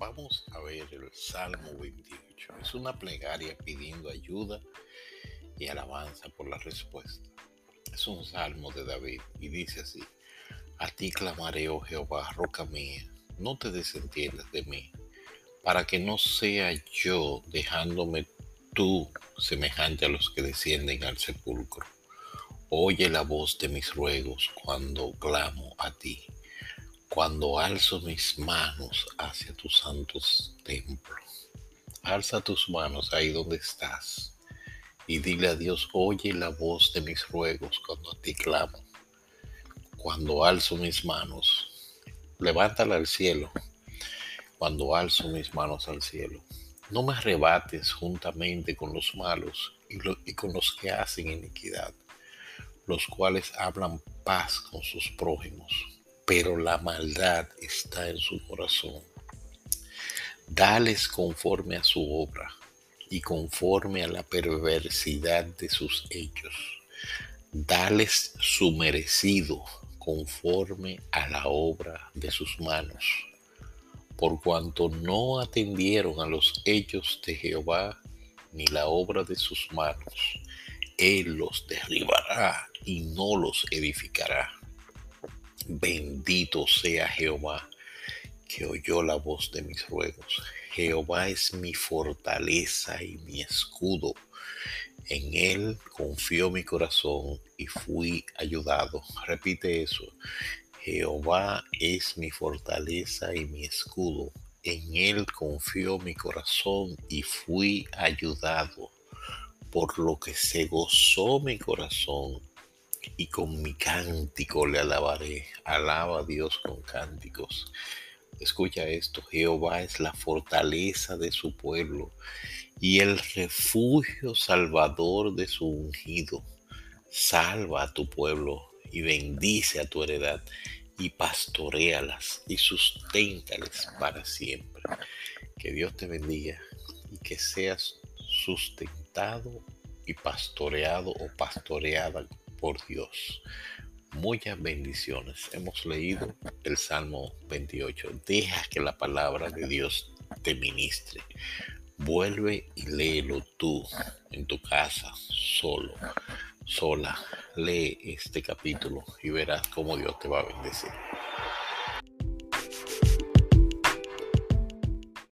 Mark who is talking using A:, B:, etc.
A: Vamos a ver el Salmo 28. Es una plegaria pidiendo ayuda y alabanza por la respuesta. Es un salmo de David y dice así, a ti clamaré, oh Jehová, roca mía, no te desentiendas de mí, para que no sea yo dejándome tú semejante a los que descienden al sepulcro. Oye la voz de mis ruegos cuando clamo a ti cuando alzo mis manos hacia tus santos templos. Alza tus manos ahí donde estás y dile a Dios, oye la voz de mis ruegos cuando a ti clamo. Cuando alzo mis manos, levántala al cielo. Cuando alzo mis manos al cielo, no me arrebates juntamente con los malos y, y con los que hacen iniquidad, los cuales hablan paz con sus prójimos pero la maldad está en su corazón. Dales conforme a su obra y conforme a la perversidad de sus hechos. Dales su merecido conforme a la obra de sus manos. Por cuanto no atendieron a los hechos de Jehová ni la obra de sus manos, Él los derribará y no los edificará Bendito sea Jehová, que oyó la voz de mis ruegos. Jehová es mi fortaleza y mi escudo. En él confió mi corazón y fui ayudado. Repite eso. Jehová es mi fortaleza y mi escudo. En él confió mi corazón y fui ayudado. Por lo que se gozó mi corazón y con mi cántico le alabaré. Alaba a Dios con cánticos. Escucha esto, Jehová es la fortaleza de su pueblo y el refugio salvador de su ungido. Salva a tu pueblo y bendice a tu heredad y pastorealas y susténtales para siempre. Que Dios te bendiga y que seas sustentado y pastoreado o pastoreada por Dios. Muchas bendiciones. Hemos leído el Salmo 28. Deja que la palabra de Dios te ministre. Vuelve y léelo tú en tu casa, solo, sola. Lee este capítulo y verás cómo Dios te va a bendecir.